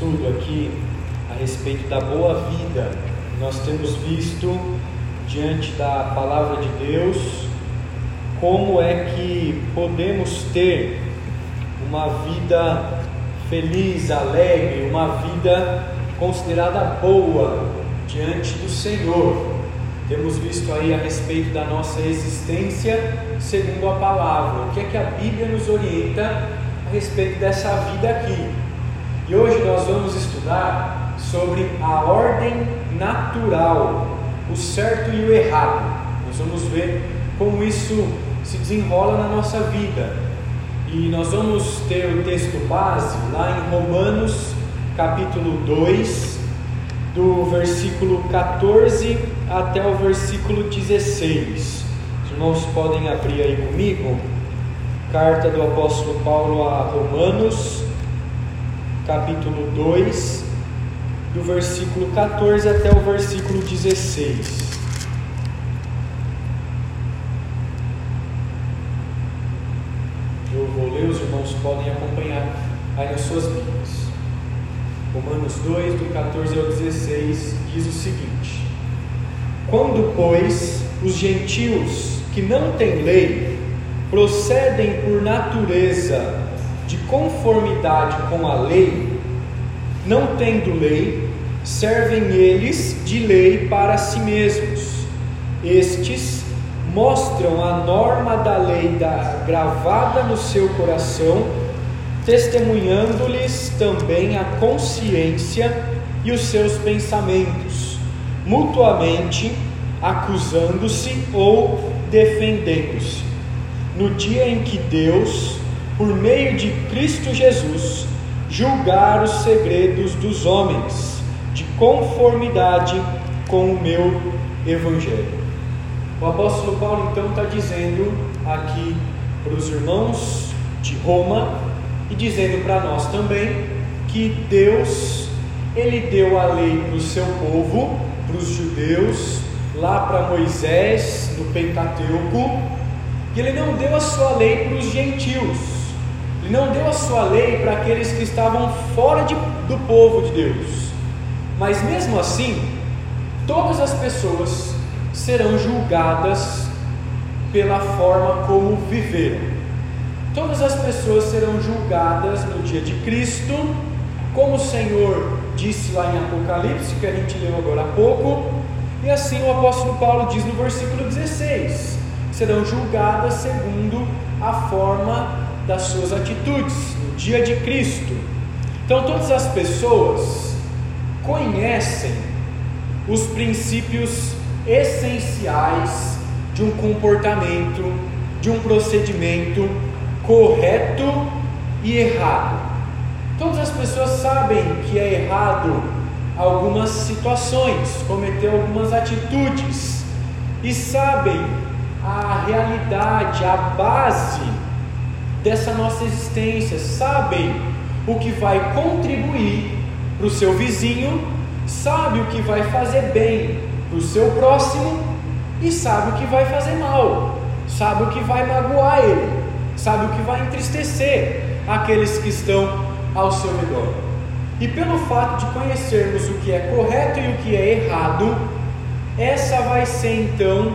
estudo aqui a respeito da boa vida. Nós temos visto diante da palavra de Deus como é que podemos ter uma vida feliz, alegre, uma vida considerada boa diante do Senhor. Temos visto aí a respeito da nossa existência segundo a palavra. O que é que a Bíblia nos orienta a respeito dessa vida aqui? E hoje nós vamos estudar sobre a ordem natural, o certo e o errado. Nós vamos ver como isso se desenrola na nossa vida. E nós vamos ter o texto base lá em Romanos, capítulo 2, do versículo 14 até o versículo 16. Os irmãos podem abrir aí comigo. Carta do apóstolo Paulo a Romanos, capítulo 2, do versículo 14 até o versículo 16. Eu vou ler, os irmãos podem acompanhar aí nas suas Bíblias. Romanos 2, do 14 ao 16, diz o seguinte: Quando, pois, os gentios que não têm lei procedem por natureza de conformidade com a lei, não tendo lei, servem eles de lei para si mesmos. Estes mostram a norma da lei da, gravada no seu coração, testemunhando-lhes também a consciência e os seus pensamentos, mutuamente acusando-se ou defendendo-se. No dia em que Deus, por meio de Cristo Jesus, julgar os segredos dos homens, de conformidade com o meu Evangelho. O apóstolo Paulo então está dizendo aqui para os irmãos de Roma e dizendo para nós também que Deus ele deu a lei para o seu povo, para os judeus, lá para Moisés no Pentateuco, e ele não deu a sua lei para os gentios. Não deu a sua lei para aqueles que estavam fora de, do povo de Deus. Mas mesmo assim, todas as pessoas serão julgadas pela forma como viveram. Todas as pessoas serão julgadas no dia de Cristo, como o Senhor disse lá em Apocalipse, que a gente leu agora há pouco, e assim o apóstolo Paulo diz no versículo 16: serão julgadas segundo a forma das suas atitudes no dia de Cristo. Então, todas as pessoas conhecem os princípios essenciais de um comportamento, de um procedimento correto e errado. Todas as pessoas sabem que é errado algumas situações, cometer algumas atitudes e sabem a realidade, a base dessa nossa existência, sabem o que vai contribuir para o seu vizinho, sabe o que vai fazer bem para o seu próximo e sabe o que vai fazer mal, sabe o que vai magoar ele, sabe o que vai entristecer aqueles que estão ao seu redor. E pelo fato de conhecermos o que é correto e o que é errado, essa vai ser então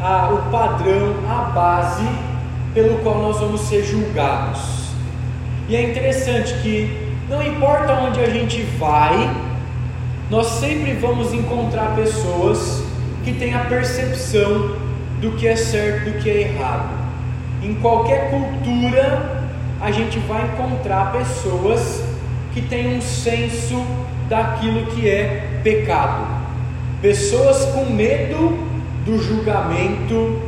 a, o padrão, a base pelo qual nós vamos ser julgados. E é interessante que não importa onde a gente vai, nós sempre vamos encontrar pessoas que têm a percepção do que é certo do que é errado. Em qualquer cultura, a gente vai encontrar pessoas que têm um senso daquilo que é pecado. Pessoas com medo do julgamento,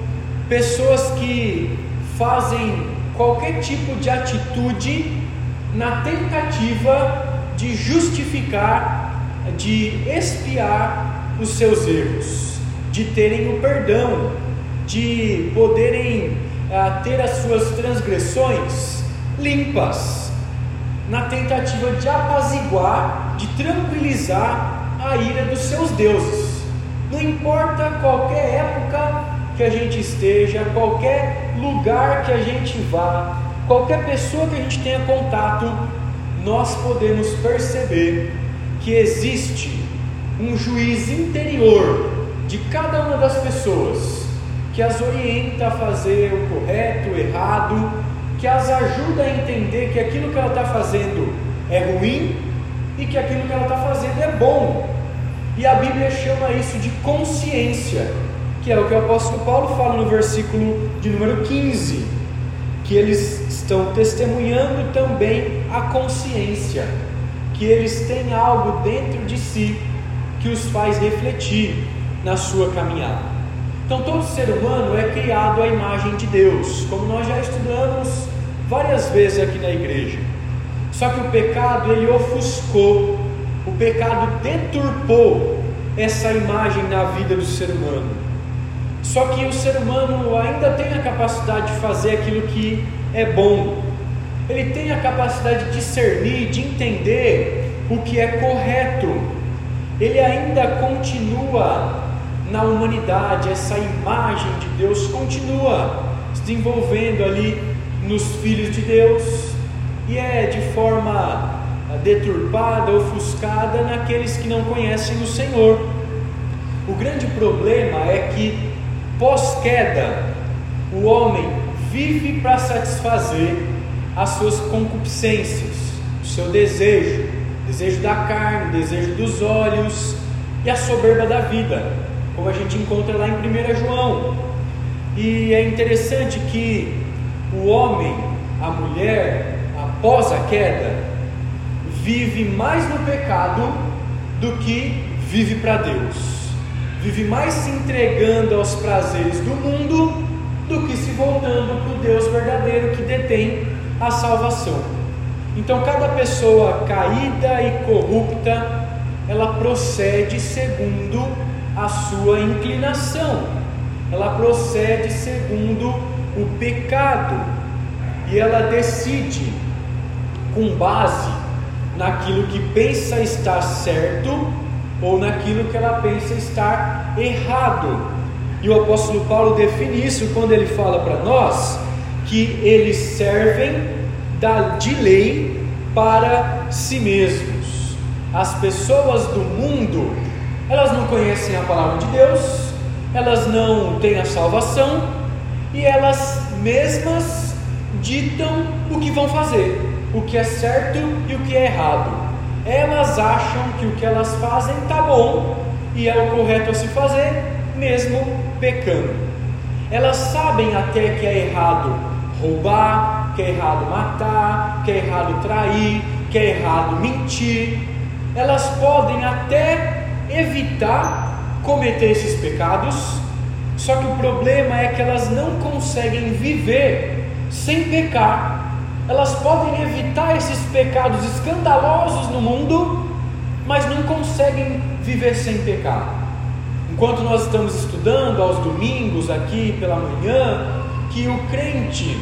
pessoas que fazem qualquer tipo de atitude na tentativa de justificar, de expiar os seus erros, de terem o perdão, de poderem uh, ter as suas transgressões limpas, na tentativa de apaziguar, de tranquilizar a ira dos seus deuses. Não importa qualquer época que a gente esteja, qualquer lugar que a gente vá, qualquer pessoa que a gente tenha contato, nós podemos perceber que existe um juiz interior de cada uma das pessoas que as orienta a fazer o correto, o errado, que as ajuda a entender que aquilo que ela está fazendo é ruim e que aquilo que ela está fazendo é bom. E a Bíblia chama isso de consciência, que é o que o apóstolo Paulo fala no versículo de número 15, que eles estão testemunhando também a consciência, que eles têm algo dentro de si que os faz refletir na sua caminhada. Então, todo ser humano é criado à imagem de Deus, como nós já estudamos várias vezes aqui na igreja. Só que o pecado ele ofuscou, o pecado deturpou essa imagem na vida do ser humano. Só que o ser humano ainda tem a capacidade de fazer aquilo que é bom. Ele tem a capacidade de discernir, de entender o que é correto ele ainda continua na humanidade, essa imagem de Deus continua se desenvolvendo ali nos filhos de Deus e é de forma deturpada, ofuscada naqueles que não conhecem o Senhor. O grande problema é que pós-queda o homem vive para satisfazer as suas concupiscências, o seu desejo, desejo da carne, desejo dos olhos e a soberba da vida, como a gente encontra lá em 1 João. E é interessante que o homem, a mulher, após a queda, vive mais no pecado do que vive para Deus. Vive mais se entregando aos prazeres do mundo do que se voltando para o Deus verdadeiro que detém a salvação. Então, cada pessoa caída e corrupta, ela procede segundo a sua inclinação, ela procede segundo o pecado, e ela decide com base naquilo que pensa estar certo ou naquilo que ela pensa estar errado. E o apóstolo Paulo define isso quando ele fala para nós que eles servem da, de lei para si mesmos. As pessoas do mundo, elas não conhecem a palavra de Deus, elas não têm a salvação e elas mesmas ditam o que vão fazer, o que é certo e o que é errado. Elas acham que o que elas fazem está bom e é o correto a se fazer, mesmo pecando. Elas sabem até que é errado roubar, que é errado matar, que é errado trair, que é errado mentir. Elas podem até evitar cometer esses pecados, só que o problema é que elas não conseguem viver sem pecar. Elas podem evitar esses pecados escandalosos no mundo, mas não conseguem viver sem pecar. Enquanto nós estamos estudando aos domingos aqui pela manhã, que o crente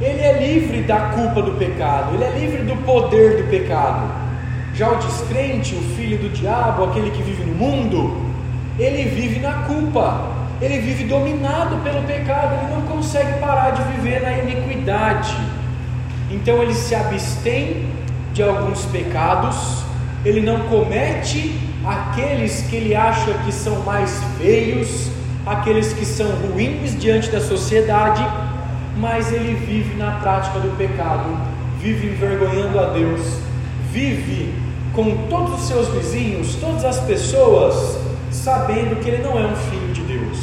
ele é livre da culpa do pecado, ele é livre do poder do pecado. Já o descrente, o filho do diabo, aquele que vive no mundo, ele vive na culpa, ele vive dominado pelo pecado, ele não consegue parar de viver na iniquidade. Então ele se abstém de alguns pecados, ele não comete aqueles que ele acha que são mais feios, aqueles que são ruins diante da sociedade mas ele vive na prática do pecado, vive envergonhando a Deus, vive com todos os seus vizinhos, todas as pessoas, sabendo que ele não é um filho de Deus.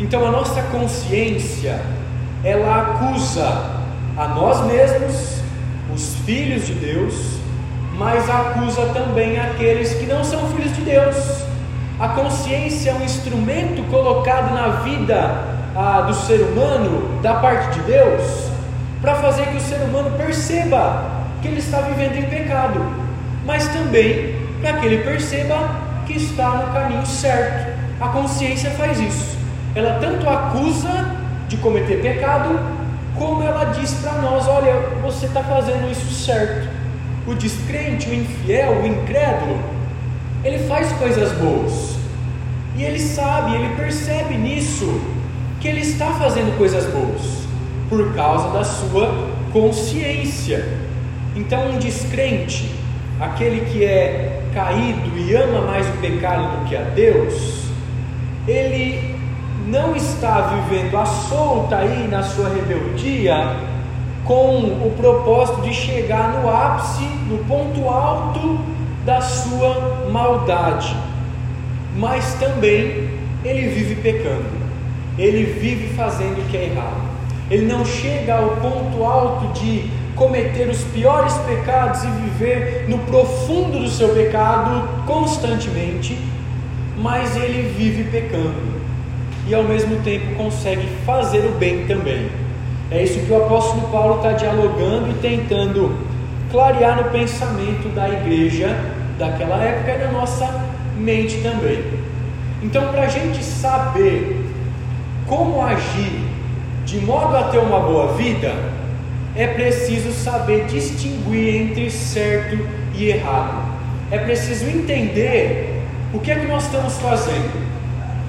Então a nossa consciência, ela acusa a nós mesmos, os filhos de Deus, mas acusa também aqueles que não são filhos de Deus. A consciência é um instrumento colocado na vida ah, do ser humano, da parte de Deus, para fazer que o ser humano perceba que ele está vivendo em pecado, mas também para que ele perceba que está no caminho certo. A consciência faz isso. Ela tanto acusa de cometer pecado, como ela diz para nós: olha, você está fazendo isso certo. O descrente, o infiel, o incrédulo, ele faz coisas boas. E ele sabe, ele percebe nisso que ele está fazendo coisas boas por causa da sua consciência. Então, um descrente, aquele que é caído e ama mais o pecado do que a Deus, ele não está vivendo a solta aí na sua rebeldia com o propósito de chegar no ápice, no ponto alto da sua maldade, mas também ele vive pecando, ele vive fazendo o que é errado, ele não chega ao ponto alto de cometer os piores pecados e viver no profundo do seu pecado constantemente, mas ele vive pecando e ao mesmo tempo consegue fazer o bem também. É isso que o apóstolo Paulo está dialogando e tentando clarear no pensamento da igreja daquela época e na nossa mente também. Então, para a gente saber como agir de modo a ter uma boa vida, é preciso saber distinguir entre certo e errado. É preciso entender o que é que nós estamos fazendo.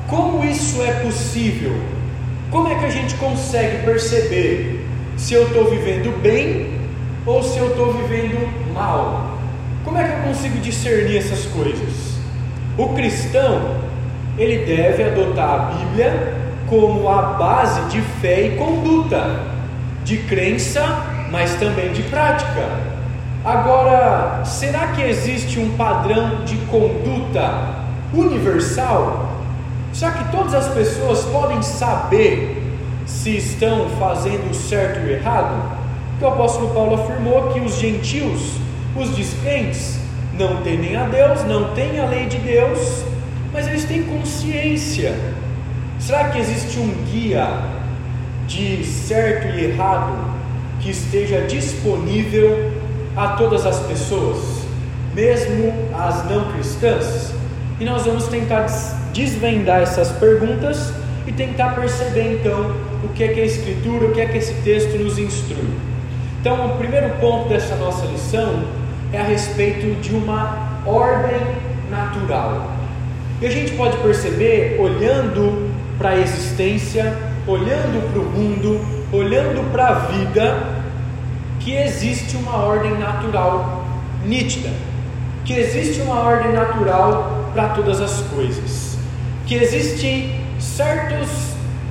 Como isso é possível? Como é que a gente consegue perceber se eu estou vivendo bem ou se eu estou vivendo mal? Como é que eu consigo discernir essas coisas? O cristão, ele deve adotar a Bíblia como a base de fé e conduta de crença, mas também de prática. Agora, será que existe um padrão de conduta universal? Será que todas as pessoas podem saber se estão fazendo o certo e o errado? Porque o apóstolo Paulo afirmou que os gentios, os descrentes, não temem a Deus, não têm a lei de Deus, mas eles têm consciência. Será que existe um guia de certo e errado que esteja disponível a todas as pessoas, mesmo as não cristãs? E nós vamos tentar desvendar essas perguntas e tentar perceber então o que é que a Escritura, o que é que esse texto nos instrui. Então, o primeiro ponto dessa nossa lição é a respeito de uma ordem natural. E a gente pode perceber, olhando para a existência, olhando para o mundo, olhando para a vida, que existe uma ordem natural nítida, que existe uma ordem natural para todas as coisas, que existem certos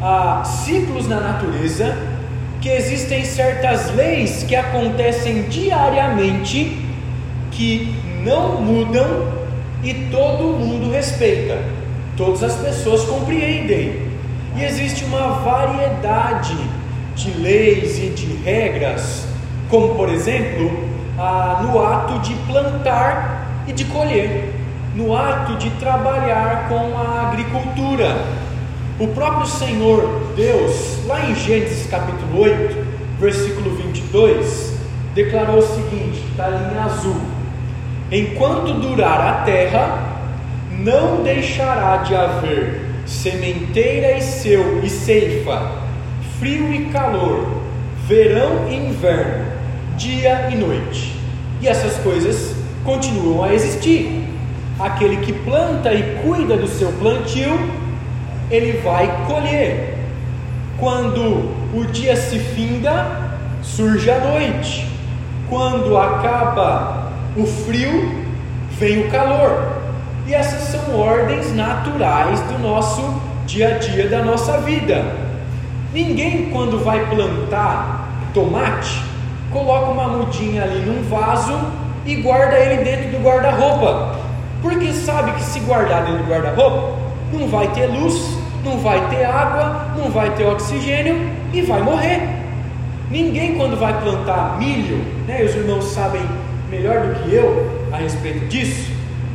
ah, ciclos na natureza, que existem certas leis que acontecem diariamente que não mudam e todo mundo respeita, todas as pessoas compreendem. E existe uma variedade de leis e de regras, como por exemplo, ah, no ato de plantar e de colher, no ato de trabalhar com a agricultura. O próprio Senhor Deus, lá em Gênesis capítulo 8, versículo 22, declarou o seguinte: está em azul: Enquanto durar a terra, não deixará de haver sementeira e seu e ceifa, frio e calor, verão e inverno, dia e noite. E essas coisas continuam a existir. Aquele que planta e cuida do seu plantio, ele vai colher. Quando o dia se finda, surge a noite. Quando acaba o frio, vem o calor. E essas são ordens naturais do nosso dia a dia, da nossa vida. Ninguém, quando vai plantar tomate, coloca uma mudinha ali num vaso e guarda ele dentro do guarda-roupa, porque sabe que se guardar dentro do guarda-roupa, não vai ter luz, não vai ter água, não vai ter oxigênio e vai morrer. Ninguém, quando vai plantar milho, né, os irmãos sabem melhor do que eu a respeito disso,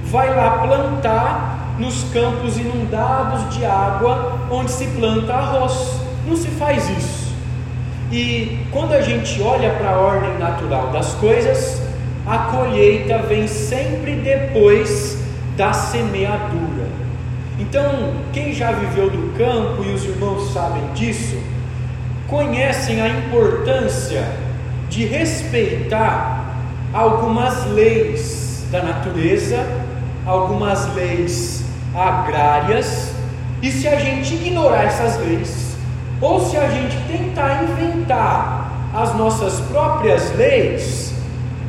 vai lá plantar nos campos inundados de água onde se planta arroz. Não se faz isso. E quando a gente olha para a ordem natural das coisas, a colheita vem sempre depois da semeadura. Então, quem já viveu do campo e os irmãos sabem disso, conhecem a importância de respeitar algumas leis da natureza algumas leis agrárias, e se a gente ignorar essas leis, ou se a gente tentar inventar as nossas próprias leis,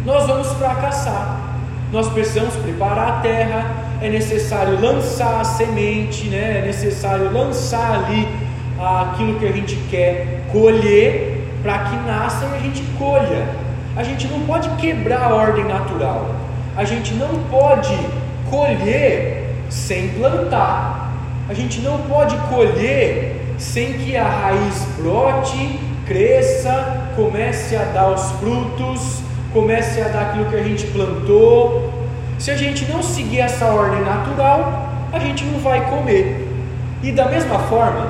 nós vamos fracassar. Nós precisamos preparar a terra, é necessário lançar a semente, né? é necessário lançar ali aquilo que a gente quer colher para que nasça e a gente colha. A gente não pode quebrar a ordem natural. A gente não pode colher sem plantar. A gente não pode colher sem que a raiz brote, cresça, comece a dar os frutos, comece a dar aquilo que a gente plantou. Se a gente não seguir essa ordem natural, a gente não vai comer. E da mesma forma,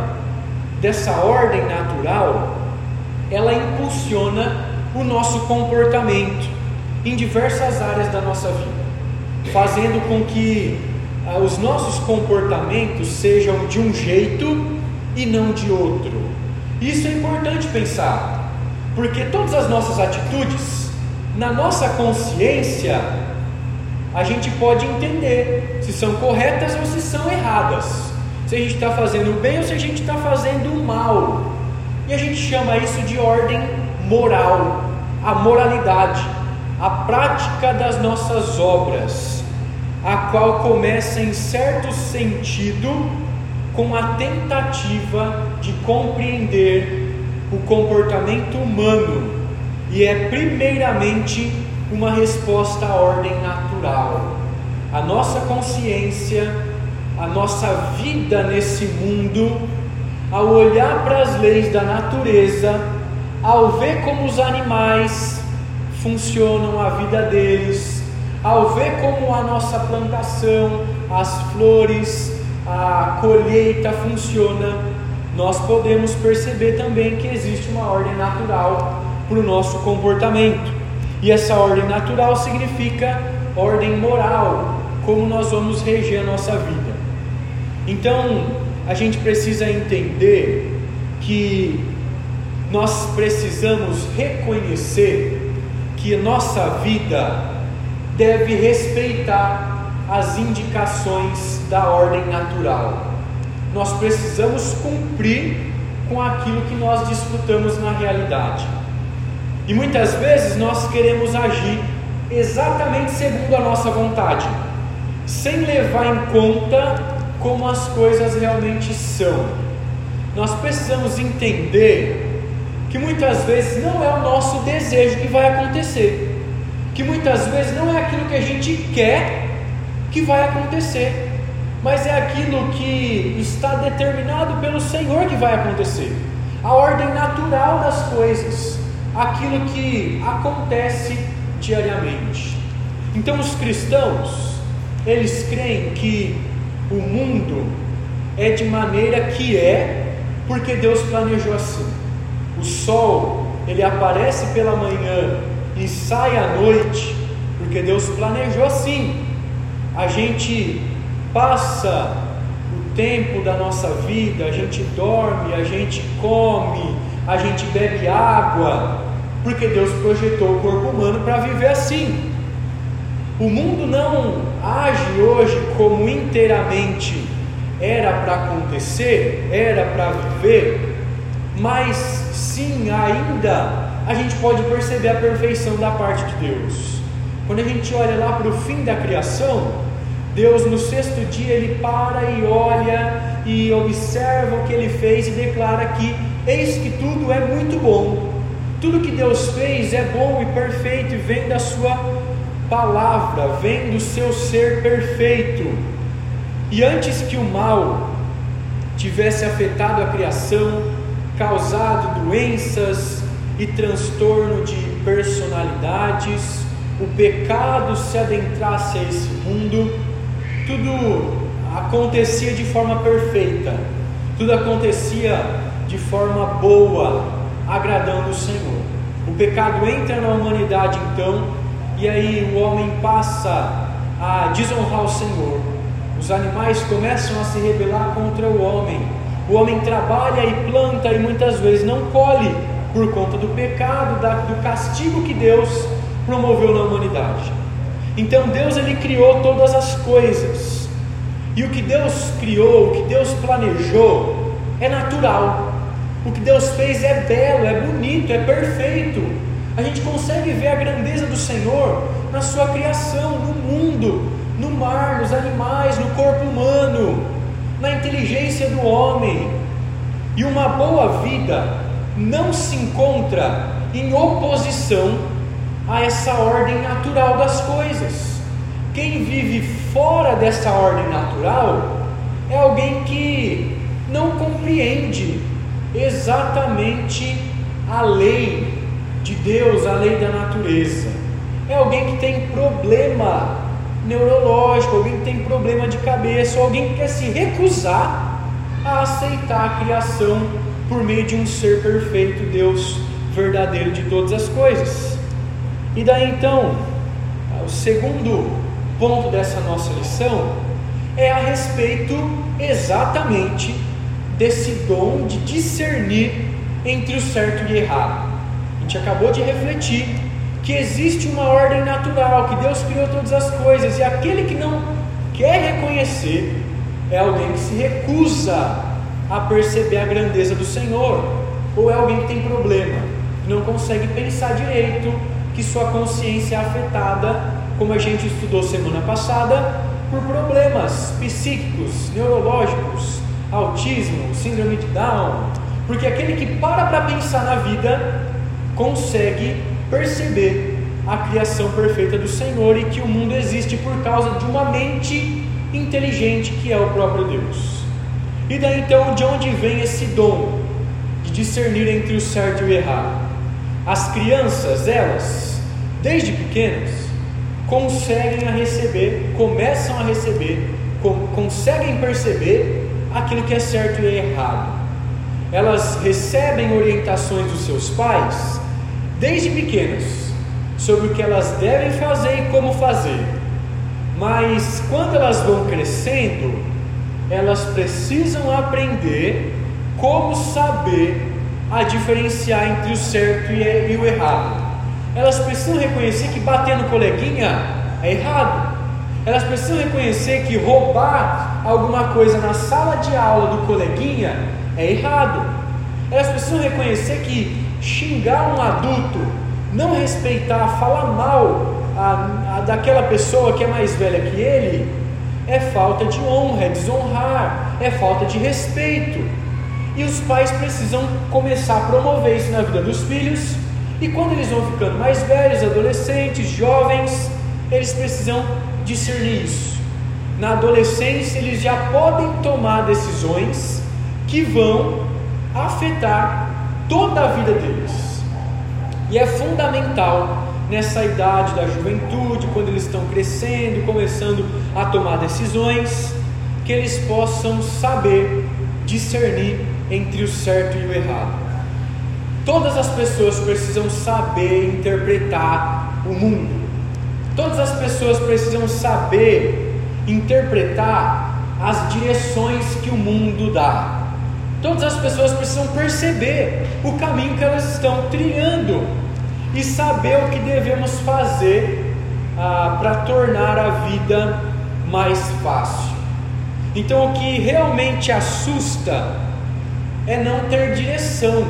dessa ordem natural, ela impulsiona o nosso comportamento em diversas áreas da nossa vida, fazendo com que ah, os nossos comportamentos sejam de um jeito e não de outro. Isso é importante pensar, porque todas as nossas atitudes, na nossa consciência, a gente pode entender se são corretas ou se são erradas, se a gente está fazendo bem ou se a gente está fazendo mal. E a gente chama isso de ordem moral, a moralidade, a prática das nossas obras, a qual começa em certo sentido com a tentativa de compreender o comportamento humano e é primeiramente uma resposta à ordem natural. A nossa consciência, a nossa vida nesse mundo, ao olhar para as leis da natureza, ao ver como os animais funcionam a vida deles, ao ver como a nossa plantação, as flores, a colheita funciona, nós podemos perceber também que existe uma ordem natural para o nosso comportamento. E essa ordem natural significa ordem moral, como nós vamos reger a nossa vida. Então, a gente precisa entender que nós precisamos reconhecer que nossa vida deve respeitar as indicações da ordem natural. Nós precisamos cumprir com aquilo que nós desfrutamos na realidade. E muitas vezes nós queremos agir exatamente segundo a nossa vontade, sem levar em conta como as coisas realmente são. Nós precisamos entender que muitas vezes não é o nosso desejo que vai acontecer, que muitas vezes não é aquilo que a gente quer que vai acontecer, mas é aquilo que está determinado pelo Senhor que vai acontecer. A ordem natural das coisas, aquilo que acontece diariamente. Então os cristãos, eles creem que o mundo é de maneira que é, porque Deus planejou assim. O sol, ele aparece pela manhã e sai à noite, porque Deus planejou assim. A gente passa o tempo da nossa vida, a gente dorme, a gente come, a gente bebe água, porque Deus projetou o corpo humano para viver assim. O mundo não age hoje como inteiramente era para acontecer, era para viver, mas sim, ainda a gente pode perceber a perfeição da parte de Deus. Quando a gente olha lá para o fim da criação, Deus no sexto dia ele para e olha e observa o que ele fez e declara que eis que tudo é muito bom. Tudo que Deus fez é bom e perfeito e vem da sua palavra vem do seu ser perfeito. E antes que o mal tivesse afetado a criação, causado doenças e transtorno de personalidades, o pecado se adentrasse a esse mundo, tudo acontecia de forma perfeita, tudo acontecia de forma boa, agradando o Senhor. O pecado entra na humanidade então e aí o homem passa a desonrar o Senhor. Os animais começam a se rebelar contra o homem. O homem trabalha e planta e muitas vezes não colhe por conta do pecado, do castigo que Deus promoveu na humanidade. Então Deus ele criou todas as coisas. E o que Deus criou, o que Deus planejou é natural. O que Deus fez é belo, é bonito, é perfeito. A gente consegue ver a grandeza do Senhor na sua criação, no mundo, no mar, nos animais, no corpo humano, na inteligência do homem. E uma boa vida não se encontra em oposição a essa ordem natural das coisas. Quem vive fora dessa ordem natural é alguém que não compreende exatamente a lei de Deus, a lei da natureza. É alguém que tem problema neurológico, alguém que tem problema de cabeça, alguém que quer se recusar a aceitar a criação por meio de um ser perfeito, Deus verdadeiro de todas as coisas. E daí então, o segundo ponto dessa nossa lição é a respeito exatamente desse dom de discernir entre o certo e errado. A gente acabou de refletir que existe uma ordem natural, que Deus criou todas as coisas, e aquele que não quer reconhecer é alguém que se recusa a perceber a grandeza do Senhor, ou é alguém que tem problema, não consegue pensar direito, que sua consciência é afetada, como a gente estudou semana passada, por problemas psíquicos, neurológicos, autismo, síndrome de Down, porque aquele que para para pensar na vida consegue perceber a criação perfeita do Senhor e que o mundo existe por causa de uma mente inteligente que é o próprio Deus. E daí então, de onde vem esse dom de discernir entre o certo e o errado? As crianças, elas, desde pequenas, conseguem a receber, começam a receber, conseguem perceber aquilo que é certo e é errado. Elas recebem orientações dos seus pais desde pequenas sobre o que elas devem fazer e como fazer. Mas quando elas vão crescendo, elas precisam aprender como saber a diferenciar entre o certo e o errado. Elas precisam reconhecer que bater no coleguinha é errado. Elas precisam reconhecer que roubar alguma coisa na sala de aula do coleguinha é errado. Elas precisam reconhecer que xingar um adulto, não respeitar, falar mal a, a, daquela pessoa que é mais velha que ele, é falta de honra, é desonrar, é falta de respeito. E os pais precisam começar a promover isso na vida dos filhos. E quando eles vão ficando mais velhos, adolescentes, jovens, eles precisam discernir isso. Na adolescência, eles já podem tomar decisões que vão afetar toda a vida deles. E é fundamental nessa idade da juventude, quando eles estão crescendo, começando a tomar decisões, que eles possam saber discernir entre o certo e o errado. Todas as pessoas precisam saber interpretar o mundo. Todas as pessoas precisam saber interpretar as direções que o mundo dá. Todas as pessoas precisam perceber o caminho que elas estão trilhando e saber o que devemos fazer ah, para tornar a vida mais fácil. Então, o que realmente assusta é não ter direção.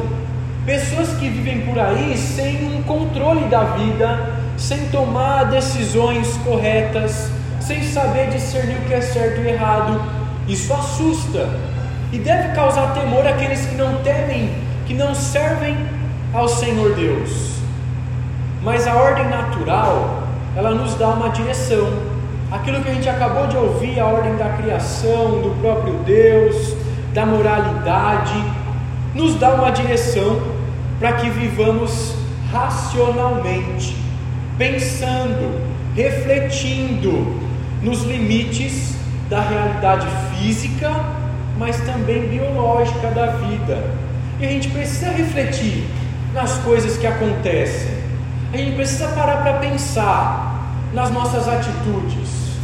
Pessoas que vivem por aí sem um controle da vida, sem tomar decisões corretas, sem saber discernir o que é certo e errado, isso assusta e deve causar temor àqueles que não temem, que não servem ao Senhor Deus. Mas a ordem natural, ela nos dá uma direção. Aquilo que a gente acabou de ouvir, a ordem da criação, do próprio Deus, da moralidade, nos dá uma direção para que vivamos racionalmente, pensando, refletindo nos limites da realidade física mas também biológica da vida. E a gente precisa refletir nas coisas que acontecem. A gente precisa parar para pensar nas nossas atitudes.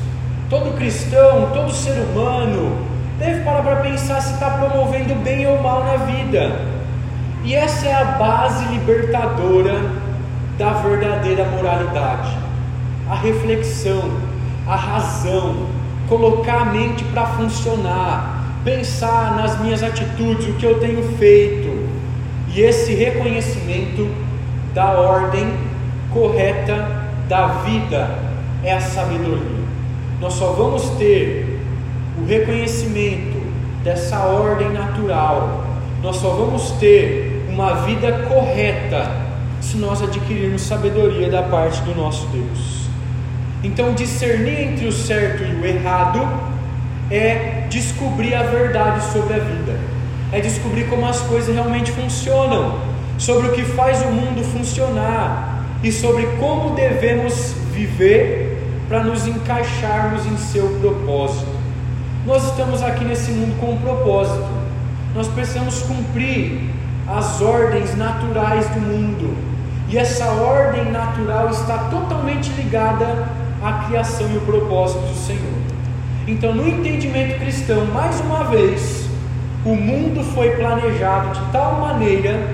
Todo cristão, todo ser humano deve parar para pensar se está promovendo bem ou mal na vida. E essa é a base libertadora da verdadeira moralidade. A reflexão, a razão, colocar a mente para funcionar, pensar nas minhas atitudes, o que eu tenho feito, e esse reconhecimento da ordem correta da vida é a sabedoria. Nós só vamos ter o reconhecimento dessa ordem natural, nós só vamos ter uma vida correta se nós adquirirmos sabedoria da parte do nosso Deus. Então, discernir entre o certo e o errado é descobrir a verdade sobre a vida, é descobrir como as coisas realmente funcionam, sobre o que faz o mundo funcionar e sobre como devemos viver para nos encaixarmos em seu propósito. Nós estamos aqui nesse mundo com um propósito, nós precisamos cumprir as ordens naturais do mundo, e essa ordem natural está totalmente ligada à criação e o propósito do Senhor. Então, no entendimento cristão, mais uma vez, o mundo foi planejado de tal maneira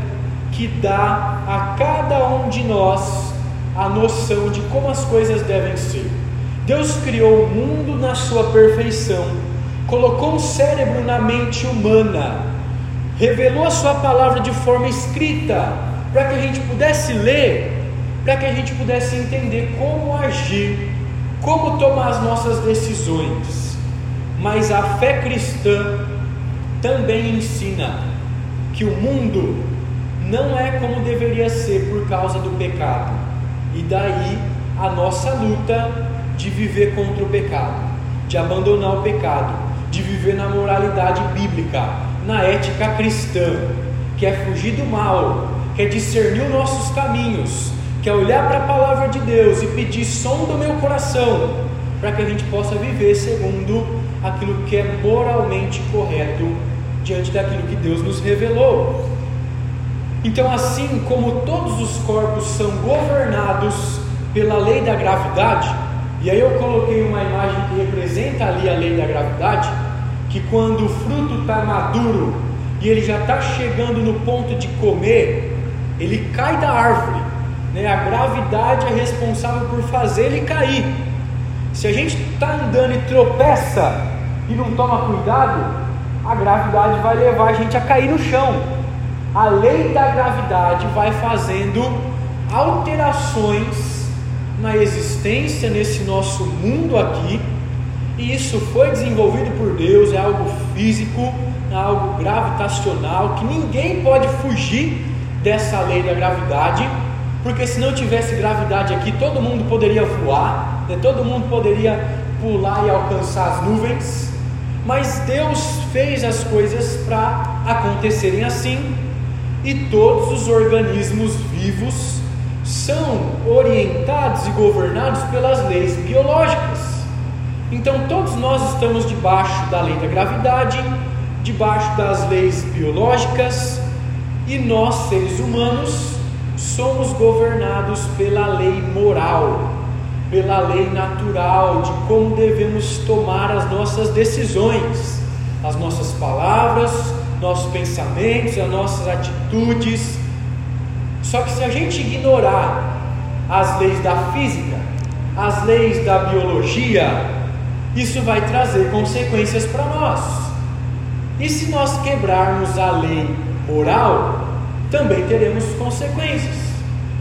que dá a cada um de nós a noção de como as coisas devem ser. Deus criou o mundo na sua perfeição, colocou um cérebro na mente humana, revelou a sua palavra de forma escrita, para que a gente pudesse ler, para que a gente pudesse entender como agir, como tomar as nossas decisões. Mas a fé cristã também ensina que o mundo não é como deveria ser por causa do pecado. E daí a nossa luta de viver contra o pecado, de abandonar o pecado, de viver na moralidade bíblica, na ética cristã, que é fugir do mal, que é discernir os nossos caminhos, que é olhar para a palavra de Deus e pedir som do meu coração, para que a gente possa viver segundo aquilo que é moralmente correto diante daquilo que Deus nos revelou. Então, assim como todos os corpos são governados pela lei da gravidade, e aí eu coloquei uma imagem que representa ali a lei da gravidade, que quando o fruto está maduro e ele já está chegando no ponto de comer, ele cai da árvore. Né? A gravidade é responsável por fazer ele cair. Se a gente está andando e tropeça e não toma cuidado, a gravidade vai levar a gente a cair no chão. A lei da gravidade vai fazendo alterações na existência nesse nosso mundo aqui, e isso foi desenvolvido por Deus, é algo físico, é algo gravitacional que ninguém pode fugir dessa lei da gravidade, porque se não tivesse gravidade aqui, todo mundo poderia voar, né? todo mundo poderia pular e alcançar as nuvens, mas Deus fez as coisas para acontecerem assim, e todos os organismos vivos são orientados e governados pelas leis biológicas. Então, todos nós estamos debaixo da lei da gravidade, debaixo das leis biológicas, e nós, seres humanos, somos governados pela lei moral, pela lei natural de como devemos tomar as nossas decisões, as nossas palavras, nossos pensamentos, as nossas atitudes. Só que se a gente ignorar as leis da física, as leis da biologia, isso vai trazer consequências para nós. E se nós quebrarmos a lei moral, também teremos consequências.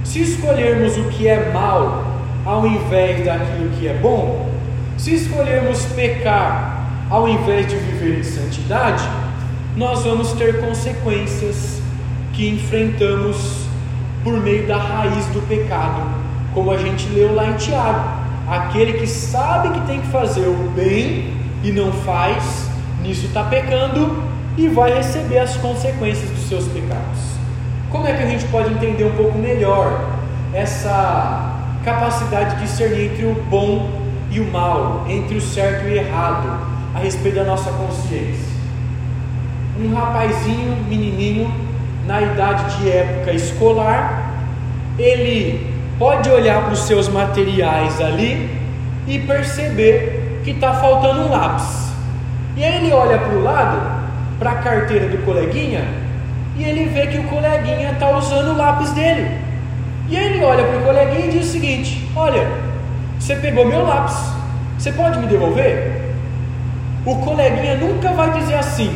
Se escolhermos o que é mal ao invés daquilo que é bom, se escolhermos pecar ao invés de viver em santidade, nós vamos ter consequências que enfrentamos por meio da raiz do pecado, como a gente leu lá em Tiago. Aquele que sabe que tem que fazer o bem e não faz, nisso está pecando e vai receber as consequências dos seus pecados. Como é que a gente pode entender um pouco melhor essa capacidade de discernir entre o bom e o mal, entre o certo e o errado, a respeito da nossa consciência? Um rapazinho, menininho, na idade de época escolar, ele pode olhar para os seus materiais ali e perceber que está faltando um lápis. E aí ele olha para o lado para a carteira do coleguinha e ele vê que o coleguinha está usando o lápis dele. E ele olha para o coleguinha e diz o seguinte: Olha, você pegou meu lápis, você pode me devolver? O coleguinha nunca vai dizer assim: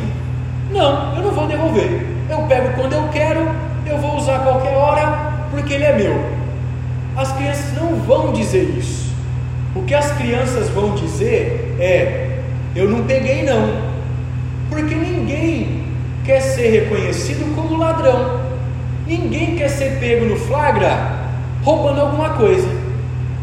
Não, eu não vou devolver. Eu pego quando eu quero, eu vou usar a qualquer hora, porque ele é meu. As crianças não vão dizer isso. O que as crianças vão dizer é: eu não peguei não, porque ninguém quer ser reconhecido como ladrão, ninguém quer ser pego no flagra roubando alguma coisa.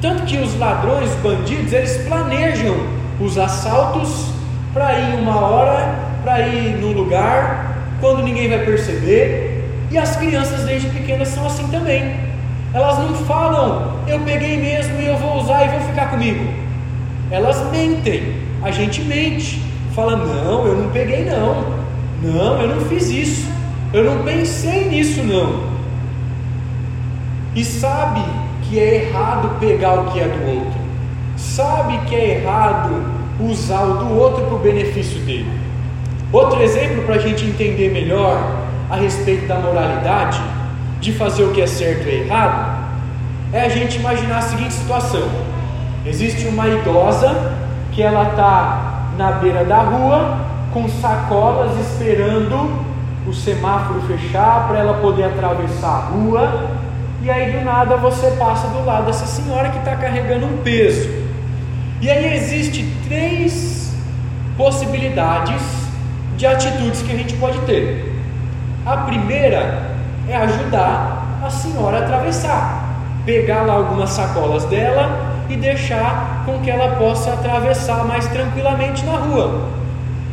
Tanto que os ladrões, os bandidos, eles planejam os assaltos para ir uma hora, para ir num lugar, quando ninguém vai perceber. E as crianças desde pequenas são assim também. Elas não falam, eu peguei mesmo e eu vou usar e vou ficar comigo. Elas mentem, a gente mente, fala, não, eu não peguei não, não, eu não fiz isso, eu não pensei nisso não. E sabe que é errado pegar o que é do outro, sabe que é errado usar o do outro para o benefício dele. Outro exemplo para a gente entender melhor a respeito da moralidade, de fazer o que é certo e errado, é a gente imaginar a seguinte situação: existe uma idosa que ela está na beira da rua com sacolas esperando o semáforo fechar para ela poder atravessar a rua e aí do nada você passa do lado dessa senhora que está carregando um peso. E aí existe três possibilidades de atitudes que a gente pode ter. A primeira é ajudar a senhora a atravessar, pegar lá algumas sacolas dela e deixar com que ela possa atravessar mais tranquilamente na rua.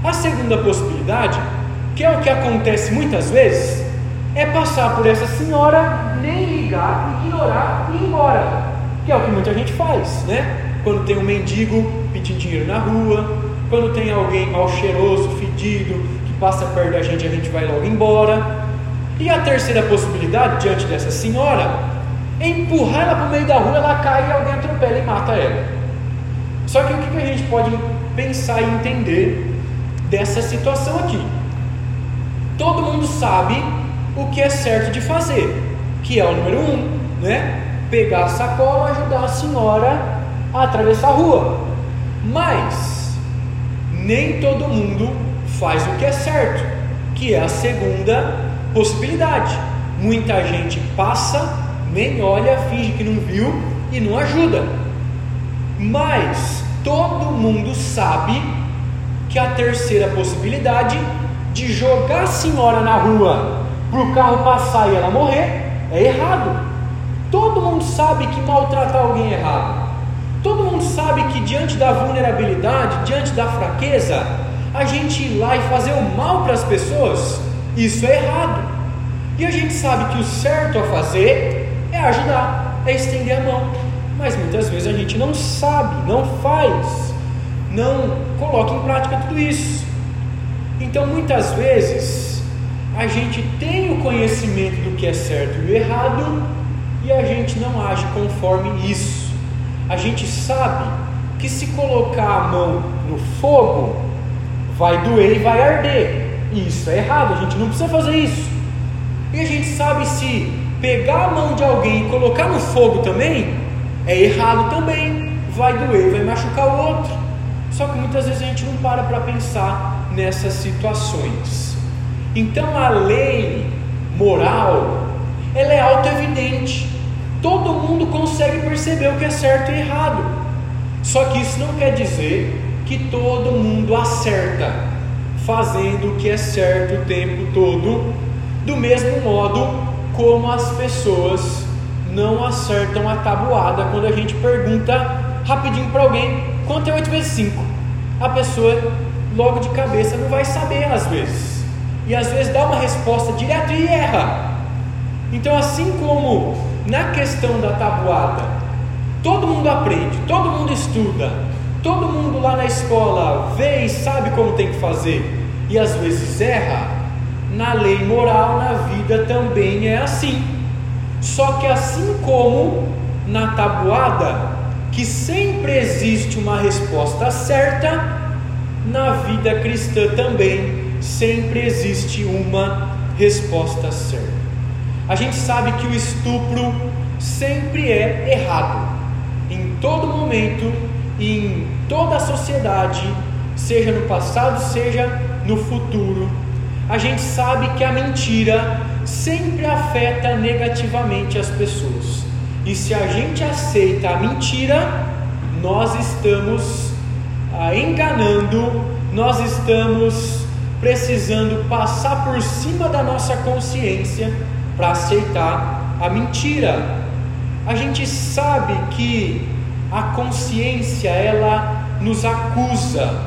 A segunda possibilidade, que é o que acontece muitas vezes, é passar por essa senhora, nem ligar, ignorar e ir embora, que é o que muita gente faz, né? Quando tem um mendigo pedindo dinheiro na rua, quando tem alguém mal cheiroso, fedido, que passa perto da gente, a gente vai logo embora. E a terceira possibilidade, diante dessa senhora, é empurrar ela para o meio da rua, ela cai e alguém atropela e mata ela. Só que o que a gente pode pensar e entender dessa situação aqui? Todo mundo sabe o que é certo de fazer, que é o número um, né? Pegar a sacola, ajudar a senhora a atravessar a rua. Mas nem todo mundo faz o que é certo, que é a segunda possibilidade. Muita gente passa, nem olha, finge que não viu e não ajuda. Mas todo mundo sabe que a terceira possibilidade de jogar a senhora na rua para o carro passar e ela morrer, é errado. Todo mundo sabe que maltratar alguém é errado. Todo mundo sabe que diante da vulnerabilidade, diante da fraqueza, a gente ir lá e fazer o mal para as pessoas, isso é errado. E a gente sabe que o certo a fazer é ajudar, é estender a mão. Mas muitas vezes a gente não sabe, não faz, não coloca em prática tudo isso. Então muitas vezes a gente tem o conhecimento do que é certo e o errado e a gente não age conforme isso. A gente sabe que se colocar a mão no fogo vai doer e vai arder. Isso é errado, a gente não precisa fazer isso. E a gente sabe se pegar a mão de alguém e colocar no fogo também é errado também, vai doer, vai machucar o outro. Só que muitas vezes a gente não para para pensar nessas situações. Então a lei moral, ela é auto-evidente. Todo mundo consegue perceber o que é certo e errado. Só que isso não quer dizer que todo mundo acerta, fazendo o que é certo o tempo todo, do mesmo modo como as pessoas não acertam a tabuada quando a gente pergunta rapidinho para alguém quanto é 8 vezes 5. A pessoa logo de cabeça não vai saber às vezes e às vezes dá uma resposta direta e erra. Então, assim como na questão da tabuada, todo mundo aprende, todo mundo estuda, todo mundo lá na escola vê e sabe como tem que fazer, e às vezes erra, na lei moral, na vida também é assim. Só que assim como na tabuada, que sempre existe uma resposta certa, na vida cristã também sempre existe uma resposta certa. A gente sabe que o estupro sempre é errado, em todo momento, em toda a sociedade, seja no passado, seja no futuro. A gente sabe que a mentira sempre afeta negativamente as pessoas. E se a gente aceita a mentira, nós estamos ah, enganando, nós estamos precisando passar por cima da nossa consciência para aceitar a mentira. A gente sabe que a consciência ela nos acusa,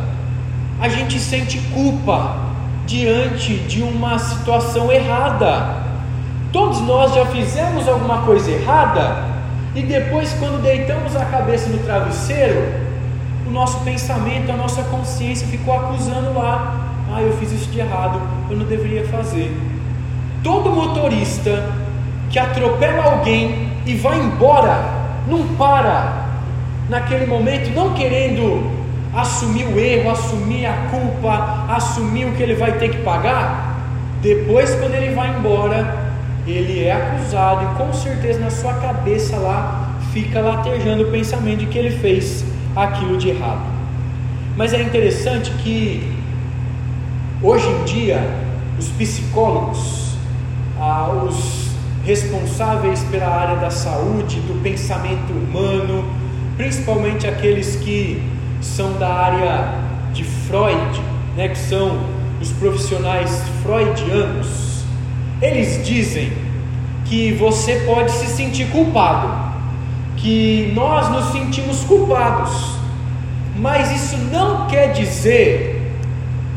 a gente sente culpa diante de uma situação errada. Todos nós já fizemos alguma coisa errada e depois, quando deitamos a cabeça no travesseiro, o nosso pensamento, a nossa consciência ficou acusando lá: ah, eu fiz isso de errado, eu não deveria fazer. Todo motorista que atropela alguém e vai embora, não para naquele momento, não querendo assumir o erro, assumir a culpa, assumir o que ele vai ter que pagar. Depois, quando ele vai embora, ele é acusado e com certeza na sua cabeça lá fica latejando o pensamento de que ele fez aquilo de errado. Mas é interessante que hoje em dia os psicólogos, ah, os responsáveis pela área da saúde, do pensamento humano, principalmente aqueles que são da área de Freud, né, que são os profissionais freudianos, eles dizem que você pode se sentir culpado, que nós nos sentimos culpados, mas isso não quer dizer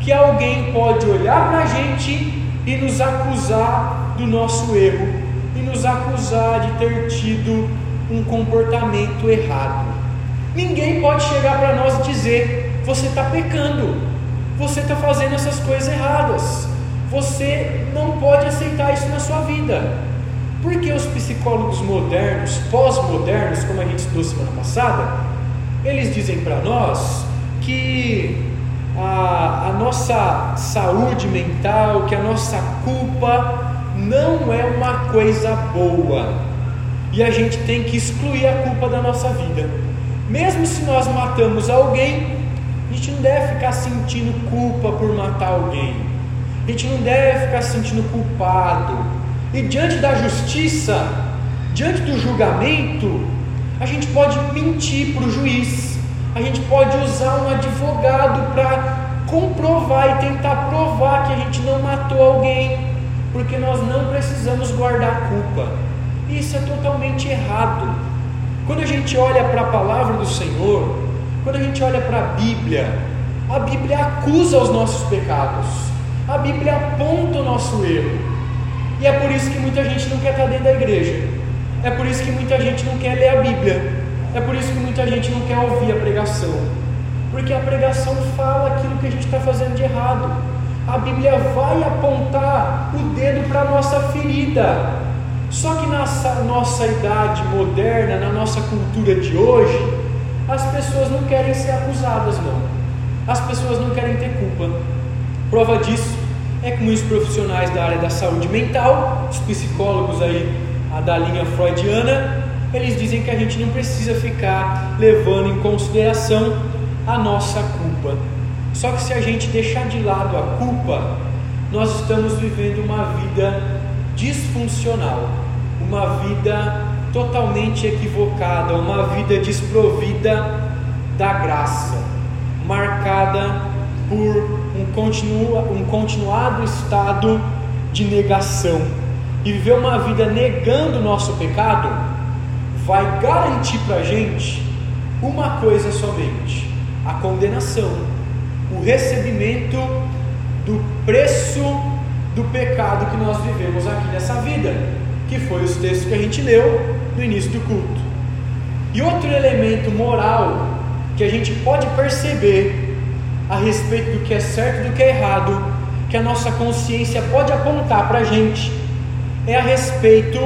que alguém pode olhar para a gente e nos acusar do nosso erro e nos acusar de ter tido um comportamento errado. Ninguém pode chegar para nós e dizer: você está pecando, você está fazendo essas coisas erradas. Você não pode aceitar isso na sua vida. Porque os psicólogos modernos, pós-modernos, como a gente estudou semana passada, eles dizem para nós que a, a, nossa saúde mental, que a nossa culpa não é uma coisa boa. E a gente tem que excluir a culpa da nossa vida. Mesmo se nós matamos alguém, a gente não deve ficar sentindo culpa por matar alguém. A gente não deve ficar se sentindo culpado. E diante da justiça, diante do julgamento, a gente pode mentir para o juiz, a gente pode usar um advogado para comprovar e tentar provar que a gente não matou alguém, porque nós não precisamos guardar a culpa. Isso é totalmente errado. Quando a gente olha para a palavra do Senhor, quando a gente olha para a Bíblia, a Bíblia acusa os nossos pecados. A Bíblia aponta o nosso erro. E é por isso que muita gente não quer estar dentro da igreja. É por isso que muita gente não quer ler a Bíblia. É por isso que muita gente não quer ouvir a pregação. Porque a pregação fala aquilo que a gente está fazendo de errado. A Bíblia vai apontar o dedo para a nossa ferida. Só que na nossa idade moderna, na nossa cultura de hoje, as pessoas não querem ser acusadas, não. As pessoas não querem ter culpa. Prova disso é que muitos profissionais da área da saúde mental, os psicólogos aí da linha freudiana, eles dizem que a gente não precisa ficar levando em consideração a nossa culpa. Só que se a gente deixar de lado a culpa, nós estamos vivendo uma vida disfuncional, uma vida totalmente equivocada, uma vida desprovida da graça, marcada por um, continua, um continuado estado de negação. E viver uma vida negando o nosso pecado vai garantir para a gente uma coisa somente: a condenação, o recebimento do preço do pecado que nós vivemos aqui nessa vida, que foi os textos que a gente leu no início do culto. E outro elemento moral que a gente pode perceber a respeito do que é certo e do que é errado, que a nossa consciência pode apontar para a gente, é a respeito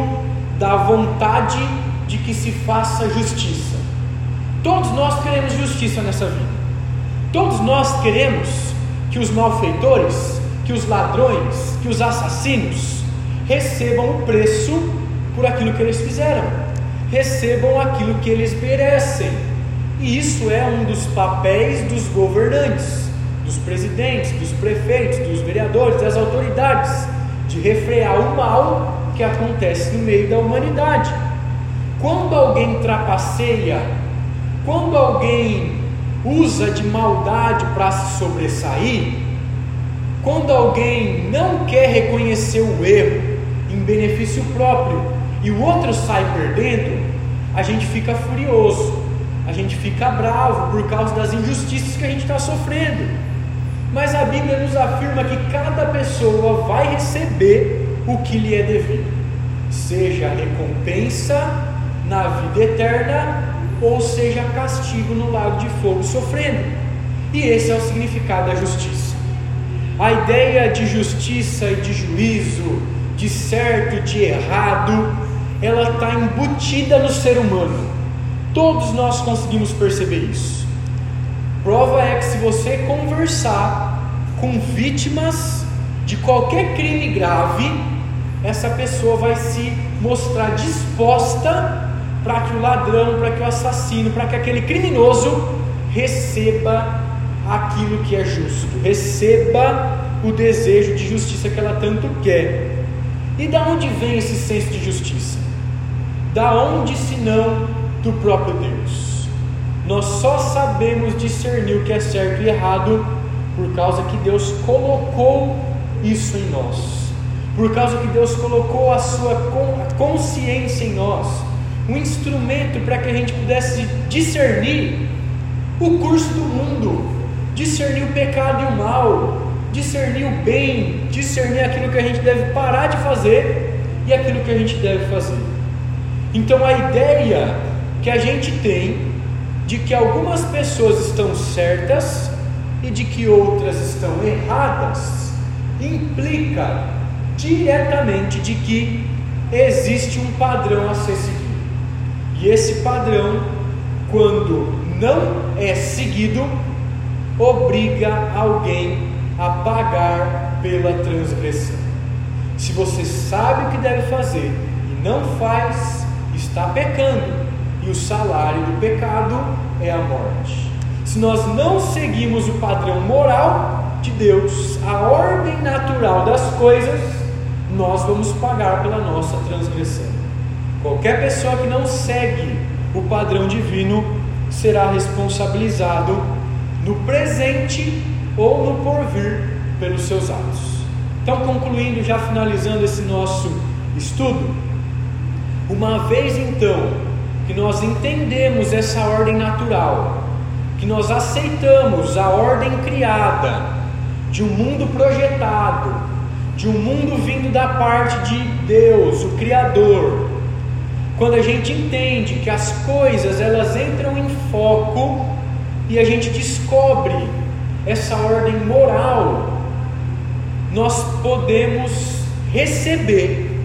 da vontade de que se faça justiça. Todos nós queremos justiça nessa vida. Todos nós queremos que os malfeitores, que os ladrões, que os assassinos recebam o preço por aquilo que eles fizeram, recebam aquilo que eles merecem e isso é um dos papéis dos governantes, dos presidentes, dos prefeitos, dos vereadores, das autoridades. de refrear o mal que acontece no meio da humanidade. Quando alguém trapaceia, quando alguém usa de maldade para se sobressair, quando alguém não quer reconhecer o erro em benefício próprio e o outro sai perdendo, a gente fica furioso, a gente fica bravo por causa das injustiças que a gente está sofrendo. Mas a Bíblia nos afirma que cada pessoa vai receber o que lhe é devido, seja recompensa na vida eterna, ou seja castigo no lago de fogo sofrendo. E esse é o significado da justiça. A ideia de justiça e de juízo, de certo e de errado, ela está embutida no ser humano. Todos nós conseguimos perceber isso. Prova é que se você conversar com vítimas de qualquer crime grave, essa pessoa vai se mostrar disposta para que o ladrão, para que o assassino, para que aquele criminoso receba aquilo que é justo, receba o desejo de justiça que ela tanto quer. E da onde vem esse senso de justiça? Da onde senão do próprio Deus? Nós só sabemos discernir o que é certo e errado por causa que Deus colocou isso em nós. Por causa que Deus colocou a sua consciência em nós, um instrumento para que a gente pudesse discernir o curso do mundo, discernir o pecado e o mal, discernir o bem, discernir aquilo que a gente deve parar de fazer e aquilo que a gente deve fazer. Então a ideia que a gente tem de que algumas pessoas estão certas e de que outras estão erradas implica diretamente de que existe um padrão a ser seguido. E esse padrão, quando não é seguido, obriga alguém a pagar pela transgressão. Se você sabe o que deve fazer e não faz, está pecando, o salário do pecado é a morte. Se nós não seguimos o padrão moral de Deus, a ordem natural das coisas, nós vamos pagar pela nossa transgressão. Qualquer pessoa que não segue o padrão divino será responsabilizado no presente ou no porvir pelos seus atos. Então, concluindo, já finalizando esse nosso estudo, uma vez então que nós entendemos essa ordem natural, que nós aceitamos a ordem criada de um mundo projetado, de um mundo vindo da parte de Deus, o Criador, quando a gente entende que as coisas elas entram em foco e a gente descobre essa ordem moral, nós podemos receber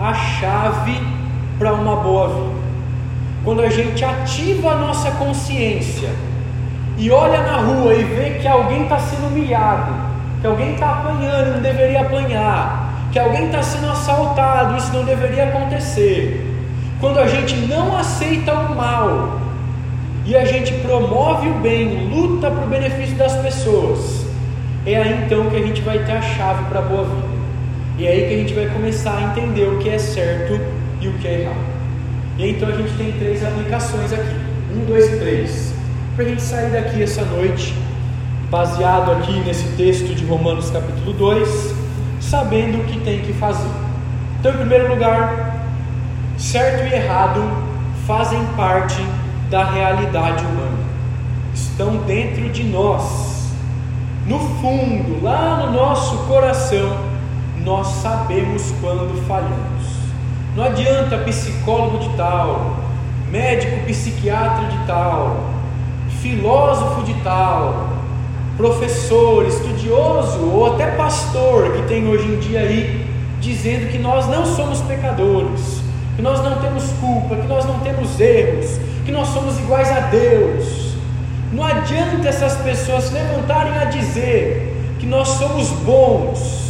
a chave para uma boa vida. Quando a gente ativa a nossa consciência e olha na rua e vê que alguém está sendo humilhado, que alguém está apanhando, não deveria apanhar, que alguém está sendo assaltado, isso não deveria acontecer. Quando a gente não aceita o mal e a gente promove o bem, luta para o benefício das pessoas, é aí então que a gente vai ter a chave para a boa vida. E é aí que a gente vai começar a entender o que é certo e o que é errado. E então a gente tem três aplicações aqui: um, dois e três. Para a gente sair daqui essa noite, baseado aqui nesse texto de Romanos capítulo 2, sabendo o que tem que fazer. Então, em primeiro lugar, certo e errado fazem parte da realidade humana, estão dentro de nós, no fundo, lá no nosso coração, nós sabemos quando falhamos. Não adianta psicólogo de tal, médico psiquiatra de tal, filósofo de tal, professor, estudioso ou até pastor que tem hoje em dia aí dizendo que nós não somos pecadores, que nós não temos culpa, que nós não temos erros, que nós somos iguais a Deus. Não adianta essas pessoas se levantarem a dizer que nós somos bons.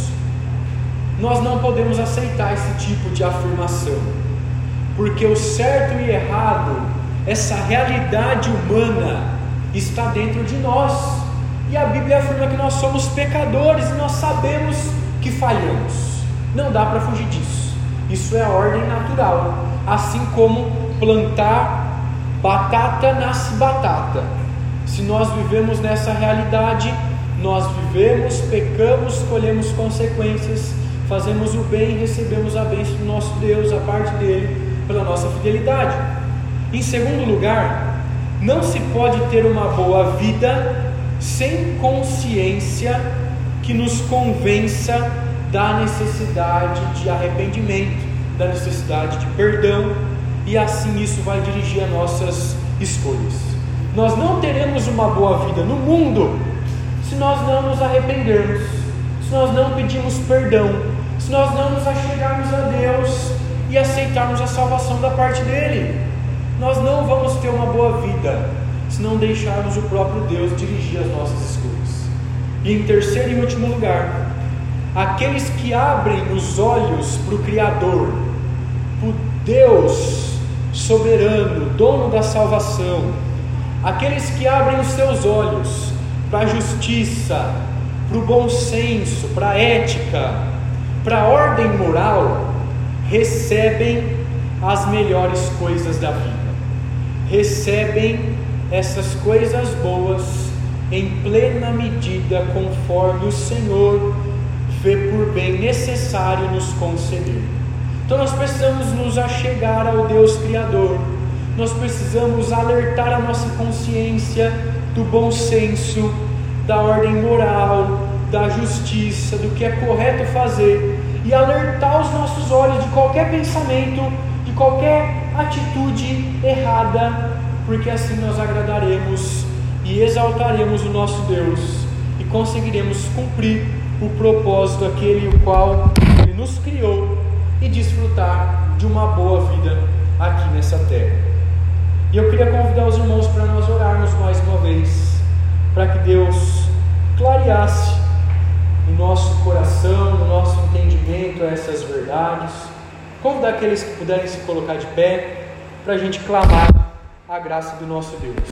Nós não podemos aceitar esse tipo de afirmação, porque o certo e errado, essa realidade humana, está dentro de nós. E a Bíblia afirma que nós somos pecadores e nós sabemos que falhamos. Não dá para fugir disso. Isso é ordem natural. Assim como plantar batata nasce batata. Se nós vivemos nessa realidade, nós vivemos, pecamos, colhemos consequências, fazemos o bem e recebemos a bênção do nosso Deus, a parte dele, pela nossa fidelidade. Em segundo lugar, não se pode ter uma boa vida sem consciência que nos convença da necessidade de arrependimento, da necessidade de perdão, e assim isso vai dirigir as nossas escolhas. Nós não teremos uma boa vida no mundo se nós não nos arrependermos, se nós não pedirmos perdão, se nós não nos achegarmos a Deus e aceitarmos a salvação da parte dele. Nós não vamos ter uma boa vida se não deixarmos o próprio Deus dirigir as nossas escolhas. E em terceiro e último lugar, aqueles que abrem os olhos para o Criador, para o Deus soberano, dono da salvação, aqueles que abrem os seus olhos para a justiça, para o bom senso, para a ética, para a ordem moral, recebem as melhores coisas da vida, recebem essas coisas boas em plena medida, conforme o Senhor vê por bem necessário nos conceder. Então nós precisamos nos achegar ao Deus Criador, nós precisamos alertar a nossa consciência do bom senso, da ordem moral, da justiça, do que é correto fazer e alertar os nossos olhos de qualquer pensamento, de qualquer atitude errada, porque assim nós agradaremos e exaltaremos o nosso Deus e conseguiremos cumprir o propósito aquele o qual ele nos criou e desfrutar de uma boa vida aqui nessa terra. E eu queria convidar os irmãos para nós orarmos mais uma vez, para que Deus clareasse no nosso coração, no nosso entendimento essas verdades. Convidar aqueles que puderem se colocar de pé, para a gente clamar a graça do nosso Deus.